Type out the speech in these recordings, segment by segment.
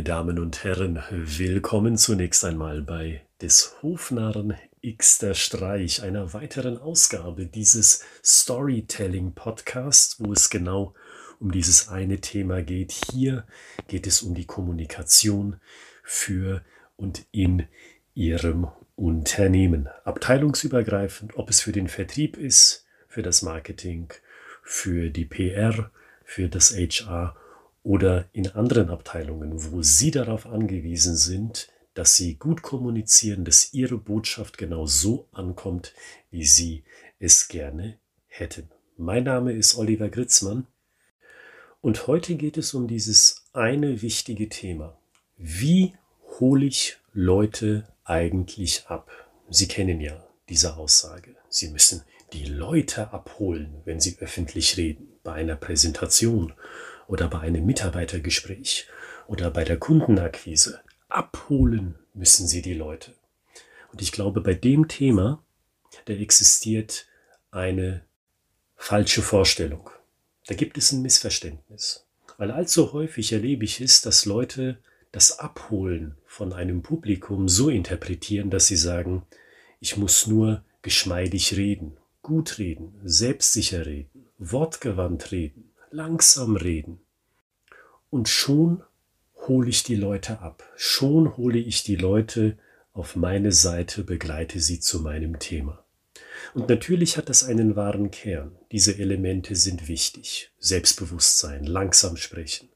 Meine Damen und Herren, willkommen zunächst einmal bei des Hofnarren Xter Streich, einer weiteren Ausgabe dieses Storytelling Podcasts, wo es genau um dieses eine Thema geht. Hier geht es um die Kommunikation für und in Ihrem Unternehmen. Abteilungsübergreifend, ob es für den Vertrieb ist, für das Marketing, für die PR, für das HR oder in anderen Abteilungen, wo Sie darauf angewiesen sind, dass Sie gut kommunizieren, dass Ihre Botschaft genau so ankommt, wie Sie es gerne hätten. Mein Name ist Oliver Gritzmann und heute geht es um dieses eine wichtige Thema. Wie hole ich Leute eigentlich ab? Sie kennen ja diese Aussage. Sie müssen die Leute abholen, wenn sie öffentlich reden, bei einer Präsentation oder bei einem Mitarbeitergespräch oder bei der Kundenakquise. Abholen müssen Sie die Leute. Und ich glaube, bei dem Thema, da existiert eine falsche Vorstellung. Da gibt es ein Missverständnis. Weil allzu häufig erlebe ich es, dass Leute das Abholen von einem Publikum so interpretieren, dass sie sagen, ich muss nur geschmeidig reden, gut reden, selbstsicher reden, wortgewandt reden langsam reden. Und schon hole ich die Leute ab. Schon hole ich die Leute auf meine Seite, begleite sie zu meinem Thema. Und natürlich hat das einen wahren Kern. Diese Elemente sind wichtig. Selbstbewusstsein, langsam sprechen,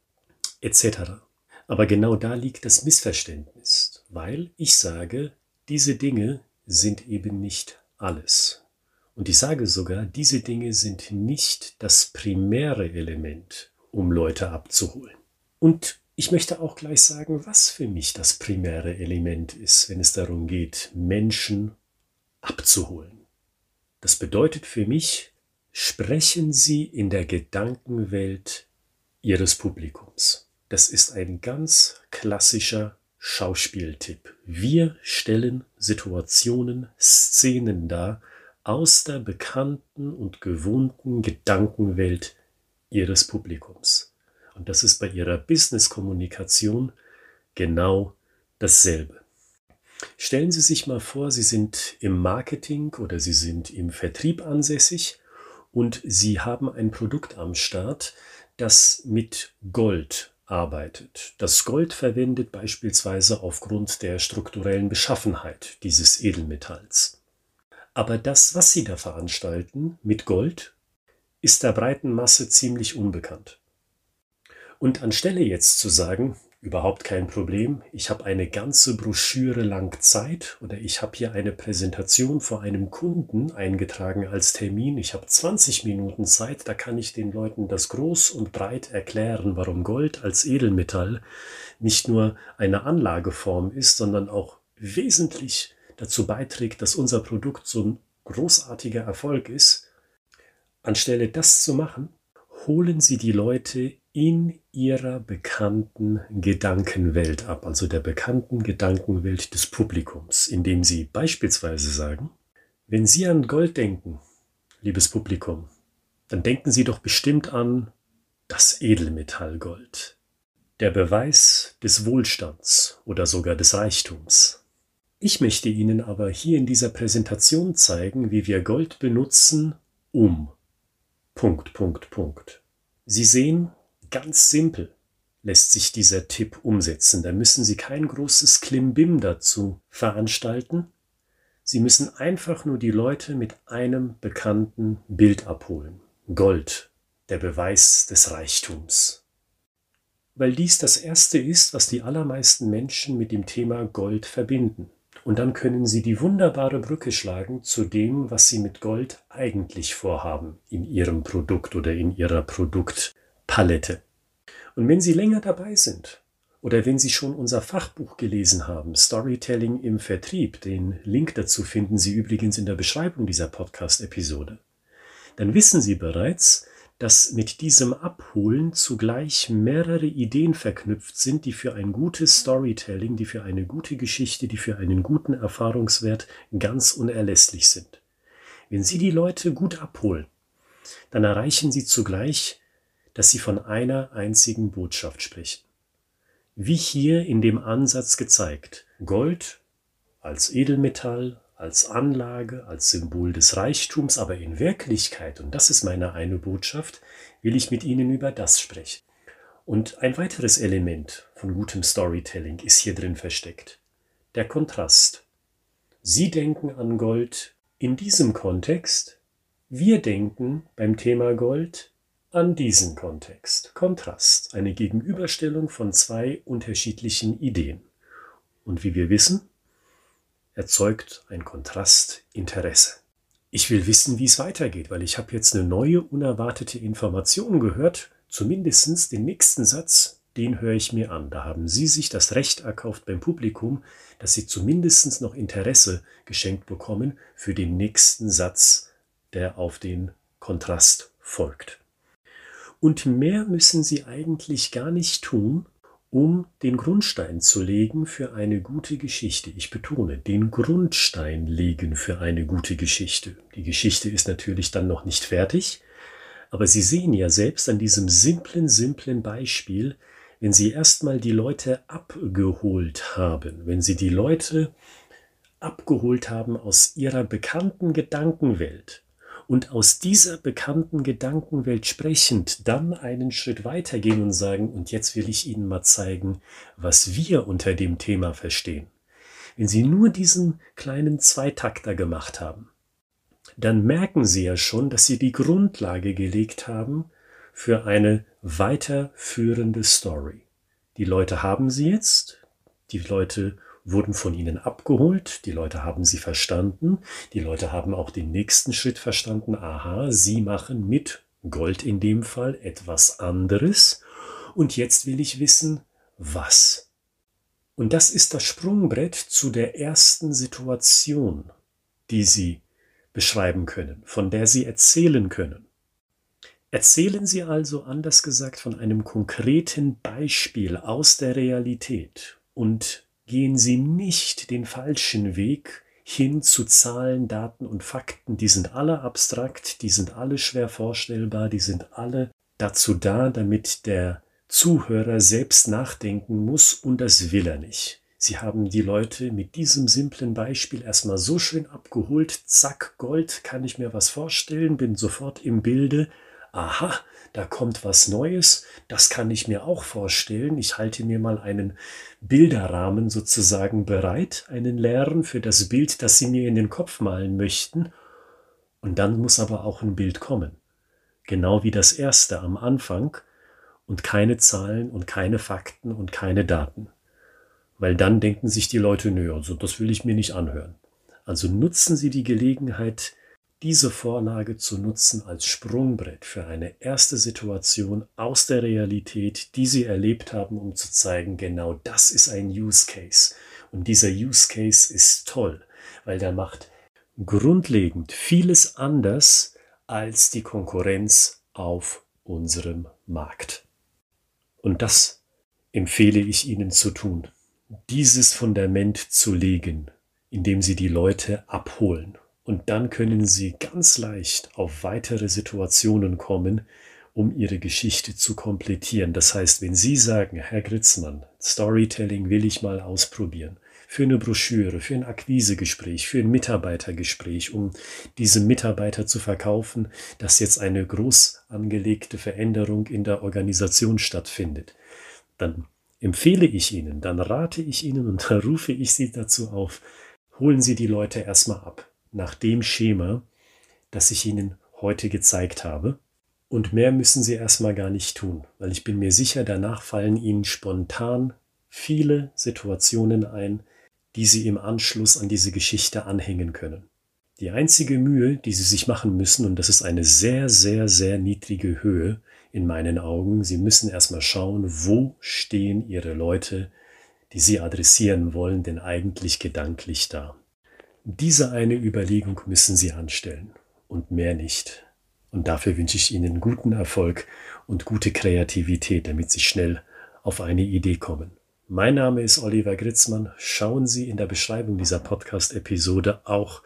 etc. Aber genau da liegt das Missverständnis, weil ich sage, diese Dinge sind eben nicht alles. Und ich sage sogar, diese Dinge sind nicht das primäre Element, um Leute abzuholen. Und ich möchte auch gleich sagen, was für mich das primäre Element ist, wenn es darum geht, Menschen abzuholen. Das bedeutet für mich, sprechen Sie in der Gedankenwelt Ihres Publikums. Das ist ein ganz klassischer Schauspieltipp. Wir stellen Situationen, Szenen dar, aus der bekannten und gewohnten Gedankenwelt ihres Publikums. Und das ist bei ihrer Business-Kommunikation genau dasselbe. Stellen Sie sich mal vor, Sie sind im Marketing oder Sie sind im Vertrieb ansässig und Sie haben ein Produkt am Start, das mit Gold arbeitet. Das Gold verwendet beispielsweise aufgrund der strukturellen Beschaffenheit dieses Edelmetalls. Aber das, was sie da veranstalten mit Gold, ist der breiten Masse ziemlich unbekannt. Und anstelle jetzt zu sagen, überhaupt kein Problem, ich habe eine ganze Broschüre lang Zeit oder ich habe hier eine Präsentation vor einem Kunden eingetragen als Termin, ich habe 20 Minuten Zeit, da kann ich den Leuten das groß und breit erklären, warum Gold als Edelmetall nicht nur eine Anlageform ist, sondern auch wesentlich dazu beiträgt, dass unser Produkt so ein großartiger Erfolg ist, anstelle das zu machen, holen Sie die Leute in ihrer bekannten Gedankenwelt ab, also der bekannten Gedankenwelt des Publikums, indem Sie beispielsweise sagen, wenn Sie an Gold denken, liebes Publikum, dann denken Sie doch bestimmt an das Edelmetall Gold, der Beweis des Wohlstands oder sogar des Reichtums. Ich möchte Ihnen aber hier in dieser Präsentation zeigen, wie wir Gold benutzen, um. Punkt, Punkt, Punkt. Sie sehen, ganz simpel lässt sich dieser Tipp umsetzen. Da müssen Sie kein großes Klimbim dazu veranstalten. Sie müssen einfach nur die Leute mit einem bekannten Bild abholen. Gold, der Beweis des Reichtums. Weil dies das Erste ist, was die allermeisten Menschen mit dem Thema Gold verbinden. Und dann können Sie die wunderbare Brücke schlagen zu dem, was Sie mit Gold eigentlich vorhaben in Ihrem Produkt oder in Ihrer Produktpalette. Und wenn Sie länger dabei sind oder wenn Sie schon unser Fachbuch gelesen haben, Storytelling im Vertrieb, den Link dazu finden Sie übrigens in der Beschreibung dieser Podcast-Episode, dann wissen Sie bereits, dass mit diesem Abholen zugleich mehrere Ideen verknüpft sind, die für ein gutes Storytelling, die für eine gute Geschichte, die für einen guten Erfahrungswert ganz unerlässlich sind. Wenn Sie die Leute gut abholen, dann erreichen Sie zugleich, dass Sie von einer einzigen Botschaft sprechen. wie hier in dem Ansatz gezeigt. Gold als Edelmetall, als Anlage, als Symbol des Reichtums, aber in Wirklichkeit, und das ist meine eine Botschaft, will ich mit Ihnen über das sprechen. Und ein weiteres Element von gutem Storytelling ist hier drin versteckt. Der Kontrast. Sie denken an Gold in diesem Kontext, wir denken beim Thema Gold an diesen Kontext. Kontrast, eine Gegenüberstellung von zwei unterschiedlichen Ideen. Und wie wir wissen, erzeugt ein Kontrast Interesse. Ich will wissen, wie es weitergeht, weil ich habe jetzt eine neue, unerwartete Information gehört, zumindest den nächsten Satz, den höre ich mir an. Da haben Sie sich das Recht erkauft beim Publikum, dass Sie zumindest noch Interesse geschenkt bekommen für den nächsten Satz, der auf den Kontrast folgt. Und mehr müssen Sie eigentlich gar nicht tun, um den Grundstein zu legen für eine gute Geschichte. Ich betone, den Grundstein legen für eine gute Geschichte. Die Geschichte ist natürlich dann noch nicht fertig, aber Sie sehen ja selbst an diesem simplen, simplen Beispiel, wenn Sie erstmal die Leute abgeholt haben, wenn Sie die Leute abgeholt haben aus ihrer bekannten Gedankenwelt, und aus dieser bekannten Gedankenwelt sprechend dann einen Schritt weitergehen und sagen, und jetzt will ich Ihnen mal zeigen, was wir unter dem Thema verstehen. Wenn Sie nur diesen kleinen Zweitakter gemacht haben, dann merken Sie ja schon, dass Sie die Grundlage gelegt haben für eine weiterführende Story. Die Leute haben sie jetzt, die Leute wurden von ihnen abgeholt, die Leute haben sie verstanden, die Leute haben auch den nächsten Schritt verstanden, aha, sie machen mit Gold in dem Fall etwas anderes und jetzt will ich wissen, was. Und das ist das Sprungbrett zu der ersten Situation, die Sie beschreiben können, von der Sie erzählen können. Erzählen Sie also anders gesagt von einem konkreten Beispiel aus der Realität und gehen Sie nicht den falschen Weg hin zu Zahlen, Daten und Fakten. Die sind alle abstrakt, die sind alle schwer vorstellbar, die sind alle dazu da, damit der Zuhörer selbst nachdenken muss und das will er nicht. Sie haben die Leute mit diesem simplen Beispiel erstmal so schön abgeholt, zack, Gold, kann ich mir was vorstellen, bin sofort im Bilde, aha, da kommt was Neues, das kann ich mir auch vorstellen. Ich halte mir mal einen Bilderrahmen sozusagen bereit, einen leeren für das Bild, das Sie mir in den Kopf malen möchten. Und dann muss aber auch ein Bild kommen. Genau wie das erste am Anfang und keine Zahlen und keine Fakten und keine Daten. Weil dann denken sich die Leute, nö, also das will ich mir nicht anhören. Also nutzen Sie die Gelegenheit, diese Vorlage zu nutzen als Sprungbrett für eine erste Situation aus der Realität, die Sie erlebt haben, um zu zeigen, genau das ist ein Use Case. Und dieser Use Case ist toll, weil der macht grundlegend vieles anders als die Konkurrenz auf unserem Markt. Und das empfehle ich Ihnen zu tun, dieses Fundament zu legen, indem Sie die Leute abholen und dann können Sie ganz leicht auf weitere Situationen kommen, um Ihre Geschichte zu komplettieren. Das heißt, wenn Sie sagen, Herr Gritzmann, Storytelling will ich mal ausprobieren, für eine Broschüre, für ein Akquisegespräch, für ein Mitarbeitergespräch, um diesem Mitarbeiter zu verkaufen, dass jetzt eine groß angelegte Veränderung in der Organisation stattfindet, dann empfehle ich Ihnen, dann rate ich Ihnen und dann rufe ich Sie dazu auf, holen Sie die Leute erstmal ab nach dem Schema, das ich Ihnen heute gezeigt habe. Und mehr müssen Sie erstmal gar nicht tun, weil ich bin mir sicher, danach fallen Ihnen spontan viele Situationen ein, die Sie im Anschluss an diese Geschichte anhängen können. Die einzige Mühe, die Sie sich machen müssen, und das ist eine sehr, sehr, sehr niedrige Höhe in meinen Augen, Sie müssen erstmal schauen, wo stehen Ihre Leute, die Sie adressieren wollen, denn eigentlich gedanklich da. Diese eine Überlegung müssen Sie anstellen und mehr nicht. Und dafür wünsche ich Ihnen guten Erfolg und gute Kreativität, damit Sie schnell auf eine Idee kommen. Mein Name ist Oliver Gritzmann. Schauen Sie in der Beschreibung dieser Podcast-Episode auch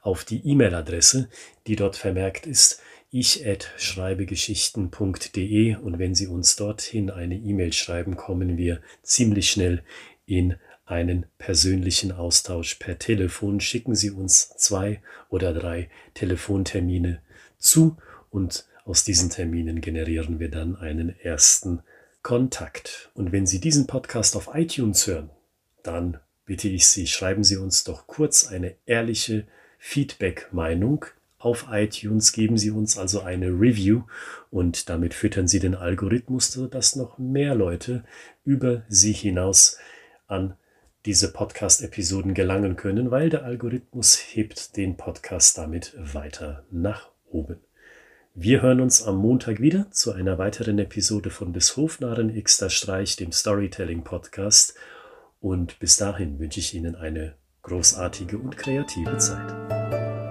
auf die E-Mail-Adresse, die dort vermerkt ist. ich@schreibegeschichten.de und wenn Sie uns dorthin eine E-Mail schreiben, kommen wir ziemlich schnell in einen persönlichen Austausch per Telefon. Schicken Sie uns zwei oder drei Telefontermine zu und aus diesen Terminen generieren wir dann einen ersten Kontakt. Und wenn Sie diesen Podcast auf iTunes hören, dann bitte ich Sie, schreiben Sie uns doch kurz eine ehrliche Feedback-Meinung. Auf iTunes geben Sie uns also eine Review und damit füttern Sie den Algorithmus, sodass noch mehr Leute über Sie hinaus an diese Podcast-Episoden gelangen können, weil der Algorithmus hebt den Podcast damit weiter nach oben. Wir hören uns am Montag wieder zu einer weiteren Episode von des Hofnarren Xter Streich, dem Storytelling Podcast. Und bis dahin wünsche ich Ihnen eine großartige und kreative Zeit.